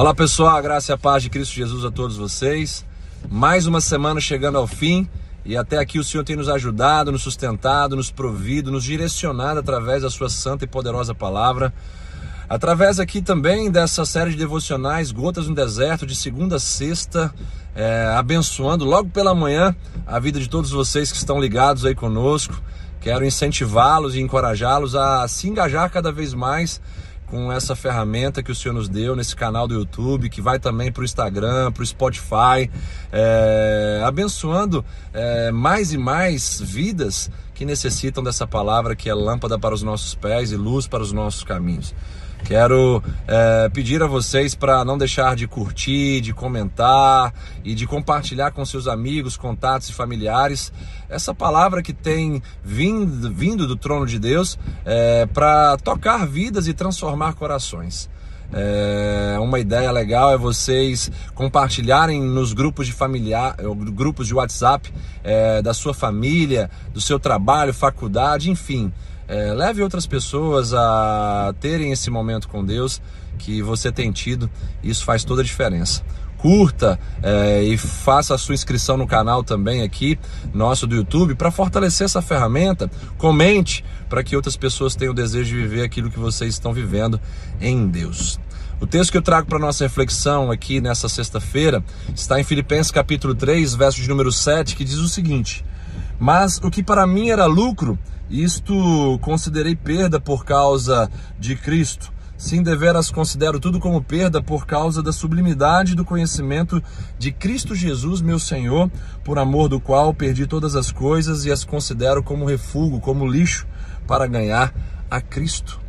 Olá pessoal, a graça e a paz de Cristo Jesus a todos vocês. Mais uma semana chegando ao fim e até aqui o Senhor tem nos ajudado, nos sustentado, nos provido, nos direcionado através da Sua santa e poderosa palavra. Através aqui também dessa série de devocionais Gotas no Deserto, de segunda a sexta, é, abençoando logo pela manhã a vida de todos vocês que estão ligados aí conosco. Quero incentivá-los e encorajá-los a se engajar cada vez mais com essa ferramenta que o Senhor nos deu nesse canal do YouTube, que vai também para o Instagram, para o Spotify, é, abençoando é, mais e mais vidas que necessitam dessa palavra que é lâmpada para os nossos pés e luz para os nossos caminhos. Quero é, pedir a vocês para não deixar de curtir, de comentar e de compartilhar com seus amigos, contatos e familiares essa palavra que tem vindo, vindo do trono de Deus é, para tocar vidas e transformar corações. É, uma ideia legal é vocês compartilharem nos grupos de familiar, grupos de WhatsApp é, da sua família, do seu trabalho, faculdade, enfim. É, leve outras pessoas a terem esse momento com Deus que você tem tido, isso faz toda a diferença. Curta é, e faça a sua inscrição no canal também aqui, nosso do YouTube, para fortalecer essa ferramenta. Comente para que outras pessoas tenham o desejo de viver aquilo que vocês estão vivendo em Deus. O texto que eu trago para nossa reflexão aqui nessa sexta-feira está em Filipenses capítulo 3, verso de número 7, que diz o seguinte: Mas o que para mim era lucro, isto considerei perda por causa de Cristo. Sim, deveras considero tudo como perda por causa da sublimidade do conhecimento de Cristo Jesus, meu Senhor, por amor do qual perdi todas as coisas e as considero como refúgio, como lixo, para ganhar a Cristo.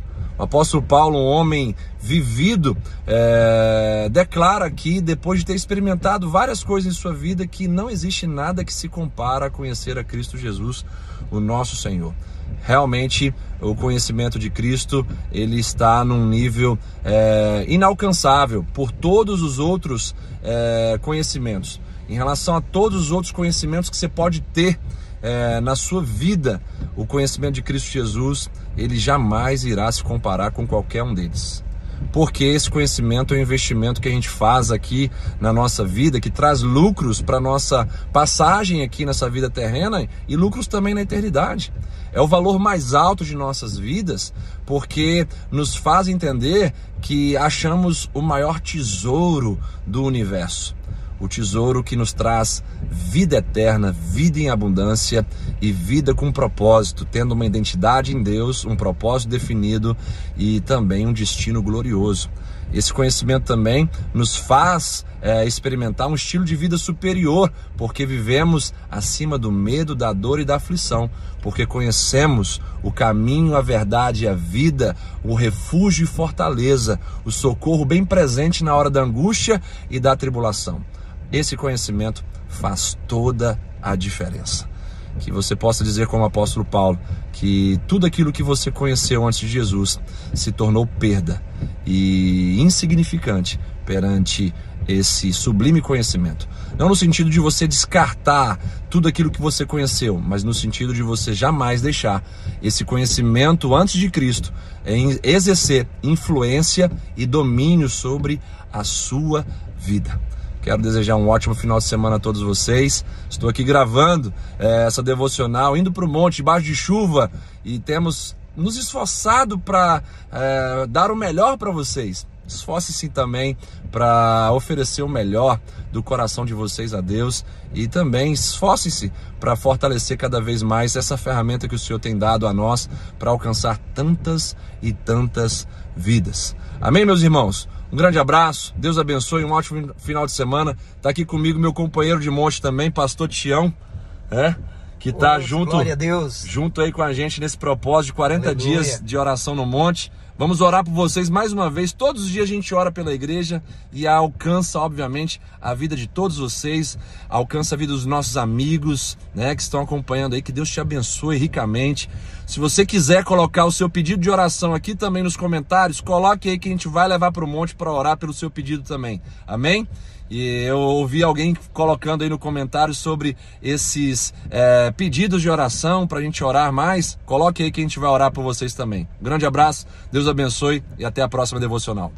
O apóstolo Paulo, um homem vivido, é, declara aqui, depois de ter experimentado várias coisas em sua vida, que não existe nada que se compara a conhecer a Cristo Jesus, o nosso Senhor realmente o conhecimento de Cristo ele está num nível é, inalcançável por todos os outros é, conhecimentos. Em relação a todos os outros conhecimentos que você pode ter é, na sua vida, o conhecimento de Cristo Jesus ele jamais irá se comparar com qualquer um deles porque esse conhecimento é um investimento que a gente faz aqui na nossa vida, que traz lucros para nossa passagem aqui nessa vida terrena e lucros também na eternidade. É o valor mais alto de nossas vidas, porque nos faz entender que achamos o maior tesouro do universo o tesouro que nos traz vida eterna, vida em abundância e vida com propósito, tendo uma identidade em Deus, um propósito definido e também um destino glorioso. Esse conhecimento também nos faz é, experimentar um estilo de vida superior, porque vivemos acima do medo, da dor e da aflição, porque conhecemos o caminho, a verdade e a vida, o refúgio e fortaleza, o socorro bem presente na hora da angústia e da tribulação. Esse conhecimento faz toda a diferença. Que você possa dizer, como o apóstolo Paulo, que tudo aquilo que você conheceu antes de Jesus se tornou perda e insignificante perante esse sublime conhecimento. Não no sentido de você descartar tudo aquilo que você conheceu, mas no sentido de você jamais deixar esse conhecimento antes de Cristo em exercer influência e domínio sobre a sua vida. Quero desejar um ótimo final de semana a todos vocês. Estou aqui gravando é, essa devocional, indo para o monte, debaixo de chuva, e temos nos esforçado para é, dar o melhor para vocês. Esforce-se também para oferecer o melhor do coração de vocês a Deus e também esforce-se para fortalecer cada vez mais essa ferramenta que o Senhor tem dado a nós para alcançar tantas e tantas vidas. Amém, meus irmãos? Um grande abraço, Deus abençoe, um ótimo final de semana. Tá aqui comigo meu companheiro de monte também, pastor Tião, é? Que tá oh, junto, junto aí com a gente nesse propósito de 40 Aleluia. dias de oração no monte. Vamos orar por vocês mais uma vez. Todos os dias a gente ora pela igreja e alcança, obviamente, a vida de todos vocês, alcança a vida dos nossos amigos, né, que estão acompanhando aí. Que Deus te abençoe ricamente. Se você quiser colocar o seu pedido de oração aqui também nos comentários, coloque aí que a gente vai levar para o monte para orar pelo seu pedido também. Amém? E eu ouvi alguém colocando aí no comentário sobre esses é, pedidos de oração para a gente orar mais. Coloque aí que a gente vai orar por vocês também. grande abraço, Deus abençoe e até a próxima devocional.